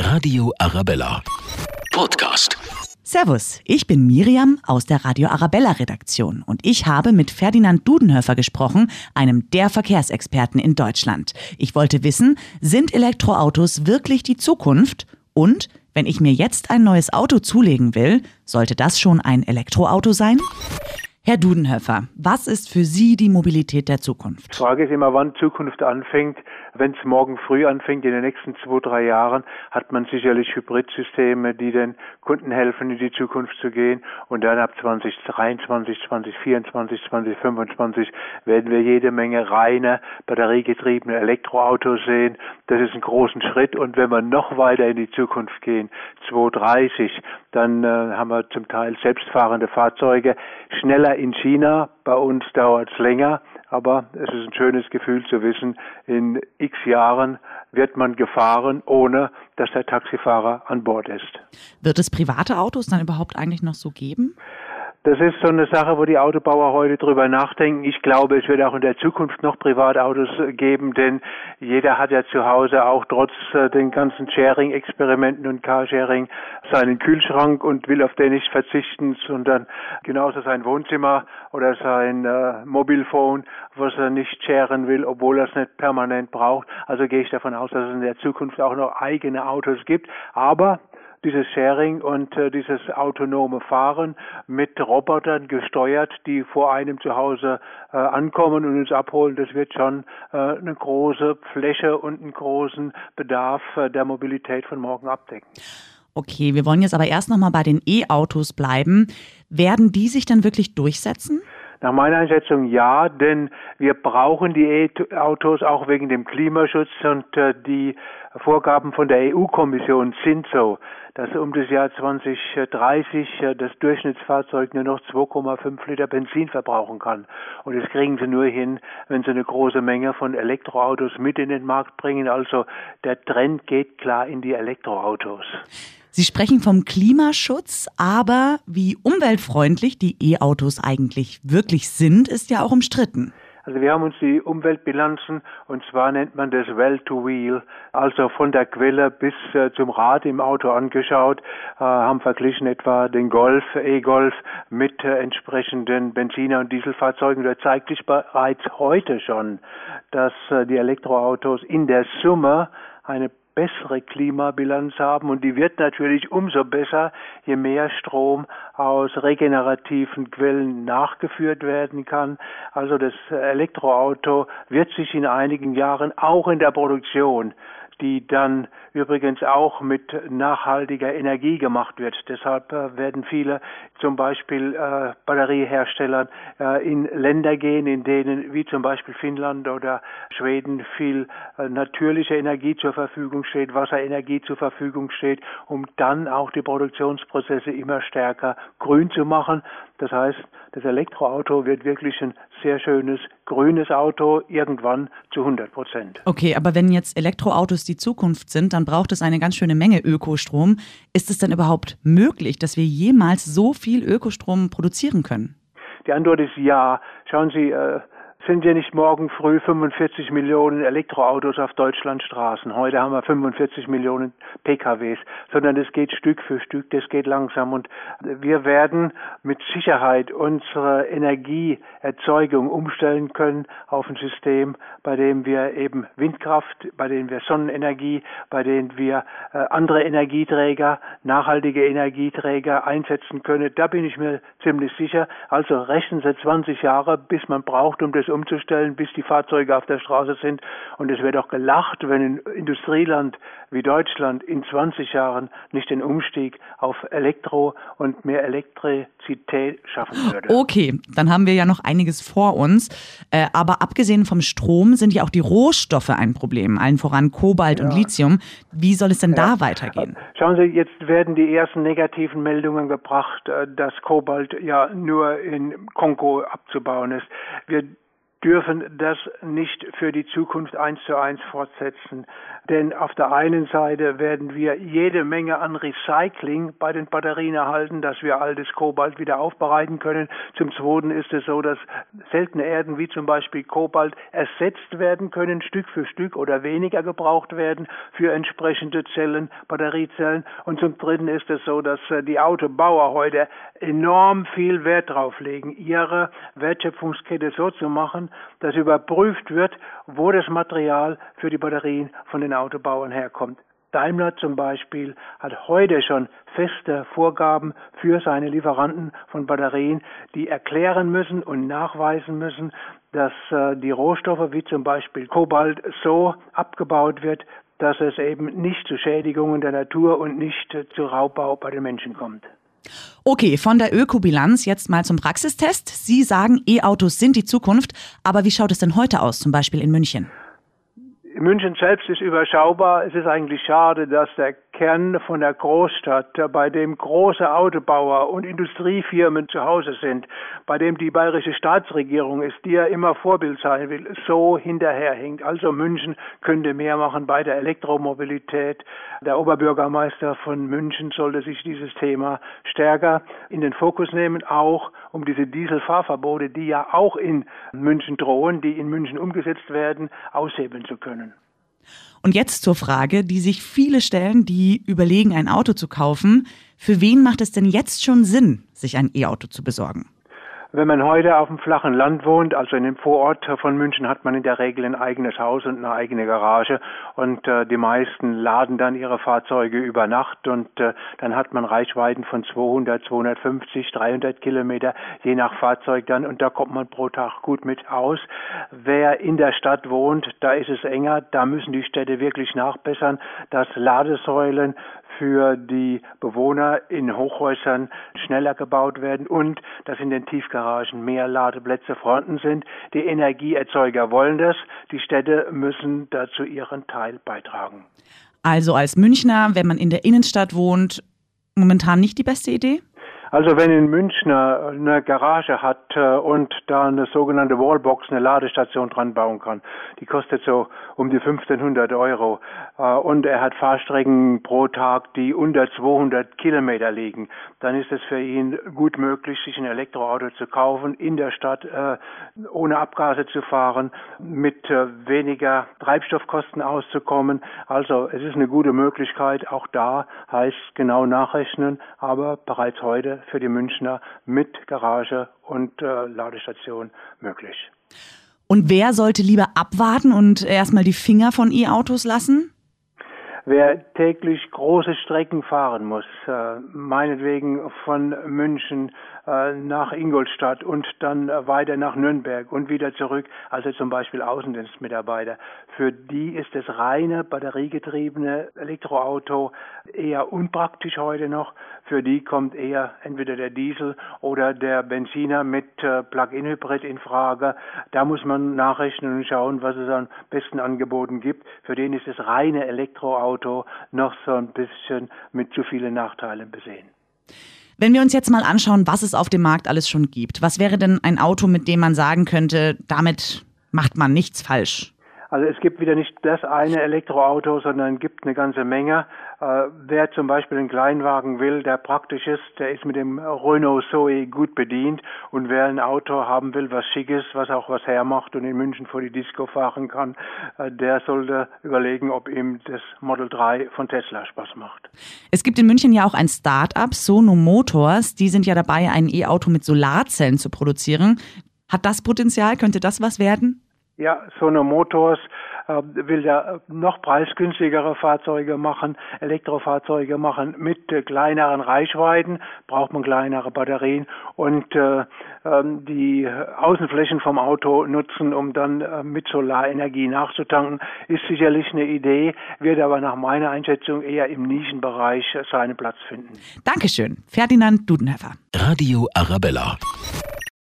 Radio Arabella. Podcast. Servus, ich bin Miriam aus der Radio Arabella Redaktion und ich habe mit Ferdinand Dudenhöfer gesprochen, einem der Verkehrsexperten in Deutschland. Ich wollte wissen, sind Elektroautos wirklich die Zukunft? Und wenn ich mir jetzt ein neues Auto zulegen will, sollte das schon ein Elektroauto sein? Herr Dudenhöfer, was ist für Sie die Mobilität der Zukunft? Die Frage ist immer, wann Zukunft anfängt. Wenn es morgen früh anfängt, in den nächsten zwei, drei Jahren, hat man sicherlich Hybridsysteme, die den Kunden helfen, in die Zukunft zu gehen. Und dann ab 2023, 2024, 2025 werden wir jede Menge reine, batteriegetriebene Elektroautos sehen. Das ist ein großen Schritt. Und wenn wir noch weiter in die Zukunft gehen, 2030, dann äh, haben wir zum Teil selbstfahrende Fahrzeuge, schneller in China, bei uns dauert es länger, aber es ist ein schönes Gefühl zu wissen, in x Jahren wird man gefahren, ohne dass der Taxifahrer an Bord ist. Wird es private Autos dann überhaupt eigentlich noch so geben? Das ist so eine Sache, wo die Autobauer heute drüber nachdenken. Ich glaube, es wird auch in der Zukunft noch Privatautos geben, denn jeder hat ja zu Hause auch trotz äh, den ganzen Sharing-Experimenten und Carsharing seinen Kühlschrank und will auf den nicht verzichten, sondern genauso sein Wohnzimmer oder sein äh, Mobilphone, was er nicht sharen will, obwohl er es nicht permanent braucht. Also gehe ich davon aus, dass es in der Zukunft auch noch eigene Autos gibt. Aber dieses Sharing und äh, dieses autonome Fahren mit Robotern gesteuert, die vor einem zu Hause äh, ankommen und uns abholen, das wird schon äh, eine große Fläche und einen großen Bedarf äh, der Mobilität von morgen abdecken. Okay, wir wollen jetzt aber erst nochmal bei den E-Autos bleiben. Werden die sich dann wirklich durchsetzen? Nach meiner Einschätzung ja, denn wir brauchen die E-Autos auch wegen dem Klimaschutz und äh, die Vorgaben von der EU-Kommission sind so, dass um das Jahr 2030 äh, das Durchschnittsfahrzeug nur noch 2,5 Liter Benzin verbrauchen kann. Und das kriegen sie nur hin, wenn sie eine große Menge von Elektroautos mit in den Markt bringen. Also der Trend geht klar in die Elektroautos. Sie sprechen vom Klimaschutz, aber wie umweltfreundlich die E-Autos eigentlich wirklich sind, ist ja auch umstritten. Also wir haben uns die Umweltbilanzen, und zwar nennt man das Well to Wheel, also von der Quelle bis äh, zum Rad im Auto angeschaut, äh, haben verglichen etwa den Golf, E-Golf mit äh, entsprechenden Benziner- und Dieselfahrzeugen. Da zeigt sich bereits heute schon, dass äh, die Elektroautos in der Summe eine bessere Klimabilanz haben und die wird natürlich umso besser, je mehr Strom aus regenerativen Quellen nachgeführt werden kann. Also das Elektroauto wird sich in einigen Jahren auch in der Produktion die dann übrigens auch mit nachhaltiger Energie gemacht wird. Deshalb äh, werden viele zum Beispiel äh, Batteriehersteller äh, in Länder gehen, in denen wie zum Beispiel Finnland oder Schweden viel äh, natürliche Energie zur Verfügung steht, Wasserenergie zur Verfügung steht, um dann auch die Produktionsprozesse immer stärker grün zu machen. Das heißt, das Elektroauto wird wirklich ein sehr schönes grünes Auto irgendwann zu 100 Prozent. Okay, aber wenn jetzt Elektroautos die Zukunft sind, dann braucht es eine ganz schöne Menge Ökostrom. Ist es denn überhaupt möglich, dass wir jemals so viel Ökostrom produzieren können? Die Antwort ist ja. Schauen Sie, äh, sind ja nicht morgen früh 45 Millionen Elektroautos auf Deutschlands Straßen. Heute haben wir 45 Millionen PKWs, sondern es geht Stück für Stück, das geht langsam und wir werden mit Sicherheit unsere Energieerzeugung umstellen können auf ein System, bei dem wir eben Windkraft, bei dem wir Sonnenenergie, bei dem wir äh, andere Energieträger, nachhaltige Energieträger einsetzen können. Da bin ich mir ziemlich sicher. Also rechnen Sie 20 Jahre, bis man braucht, um das umzustellen, bis die Fahrzeuge auf der Straße sind. Und es wird auch gelacht, wenn ein Industrieland wie Deutschland in 20 Jahren nicht den Umstieg auf Elektro und mehr Elektrizität schaffen würde. Okay, dann haben wir ja noch einiges vor uns. Äh, aber abgesehen vom Strom sind ja auch die Rohstoffe ein Problem, allen voran Kobalt ja. und Lithium. Wie soll es denn ja. da weitergehen? Schauen Sie, jetzt werden die ersten negativen Meldungen gebracht, äh, dass Kobalt ja nur in Kongo abzubauen ist. Wir dürfen das nicht für die Zukunft eins zu eins fortsetzen. Denn auf der einen Seite werden wir jede Menge an Recycling bei den Batterien erhalten, dass wir altes Kobalt wieder aufbereiten können. Zum Zweiten ist es so, dass seltene Erden wie zum Beispiel Kobalt ersetzt werden können, Stück für Stück oder weniger gebraucht werden für entsprechende Zellen, Batteriezellen. Und zum Dritten ist es so, dass äh, die Autobauer heute enorm viel Wert drauf legen, ihre Wertschöpfungskette so zu machen, dass überprüft wird, wo das Material für die Batterien von den Autobauern herkommt. Daimler zum Beispiel hat heute schon feste Vorgaben für seine Lieferanten von Batterien, die erklären müssen und nachweisen müssen, dass äh, die Rohstoffe wie zum Beispiel Kobalt so abgebaut wird, dass es eben nicht zu Schädigungen der Natur und nicht äh, zu Raubbau bei den Menschen kommt. Okay, von der Ökobilanz jetzt mal zum Praxistest. Sie sagen, E-Autos sind die Zukunft, aber wie schaut es denn heute aus, zum Beispiel in München? München selbst ist überschaubar. Es ist eigentlich schade, dass der Kern von der Großstadt, bei dem große Autobauer und Industriefirmen zu Hause sind, bei dem die bayerische Staatsregierung ist, die ja immer Vorbild sein will, so hinterherhinkt. Also München könnte mehr machen bei der Elektromobilität. Der Oberbürgermeister von München sollte sich dieses Thema stärker in den Fokus nehmen, auch um diese Dieselfahrverbote, die ja auch in München drohen, die in München umgesetzt werden, aushebeln zu können. Und jetzt zur Frage, die sich viele stellen, die überlegen, ein Auto zu kaufen. Für wen macht es denn jetzt schon Sinn, sich ein E-Auto zu besorgen? Wenn man heute auf dem flachen Land wohnt, also in dem Vorort von München, hat man in der Regel ein eigenes Haus und eine eigene Garage. Und äh, die meisten laden dann ihre Fahrzeuge über Nacht und äh, dann hat man Reichweiten von 200, 250, 300 Kilometer, je nach Fahrzeug dann. Und da kommt man pro Tag gut mit aus. Wer in der Stadt wohnt, da ist es enger, da müssen die Städte wirklich nachbessern, dass Ladesäulen für die Bewohner in Hochhäusern schneller gebaut werden und dass in den Tiefgaragen mehr Ladeplätze vorhanden sind. Die Energieerzeuger wollen das. Die Städte müssen dazu ihren Teil beitragen. Also als Münchner, wenn man in der Innenstadt wohnt, momentan nicht die beste Idee? Also wenn in München eine Garage hat äh, und da eine sogenannte Wallbox, eine Ladestation dran bauen kann, die kostet so um die 1500 Euro äh, und er hat Fahrstrecken pro Tag, die unter 200 Kilometer liegen, dann ist es für ihn gut möglich, sich ein Elektroauto zu kaufen, in der Stadt äh, ohne Abgase zu fahren, mit weniger Treibstoffkosten auszukommen. Also es ist eine gute Möglichkeit. Auch da heißt genau nachrechnen, aber bereits heute für die Münchner mit Garage und äh, Ladestation möglich. Und wer sollte lieber abwarten und erstmal die Finger von E-Autos lassen? Wer täglich große Strecken fahren muss, äh, meinetwegen von München nach Ingolstadt und dann äh, weiter nach Nürnberg und wieder zurück, also zum Beispiel Außendienstmitarbeiter, für die ist das reine batteriegetriebene Elektroauto eher unpraktisch heute noch. Für die kommt eher entweder der Diesel oder der Benziner mit Plug-in-Hybrid in Frage. Da muss man nachrechnen und schauen, was es an besten Angeboten gibt. Für den ist das reine Elektroauto Auto noch so ein bisschen mit zu vielen Nachteilen besehen. Wenn wir uns jetzt mal anschauen, was es auf dem Markt alles schon gibt, was wäre denn ein Auto, mit dem man sagen könnte, damit macht man nichts falsch? Also es gibt wieder nicht das eine Elektroauto, sondern es gibt eine ganze Menge. Äh, wer zum Beispiel einen Kleinwagen will, der praktisch ist, der ist mit dem Renault Zoe gut bedient. Und wer ein Auto haben will, was schick ist, was auch was hermacht und in München vor die Disco fahren kann, äh, der sollte überlegen, ob ihm das Model 3 von Tesla Spaß macht. Es gibt in München ja auch ein Start-up, Sono Motors. Die sind ja dabei, ein E-Auto mit Solarzellen zu produzieren. Hat das Potenzial? Könnte das was werden? Ja, Sono Motors äh, will ja noch preisgünstigere Fahrzeuge machen, Elektrofahrzeuge machen mit äh, kleineren Reichweiten, braucht man kleinere Batterien und äh, ähm, die Außenflächen vom Auto nutzen, um dann äh, mit Solarenergie nachzutanken, ist sicherlich eine Idee, wird aber nach meiner Einschätzung eher im Nischenbereich seinen Platz finden. Dankeschön, Ferdinand Dudenhöfer. Radio Arabella.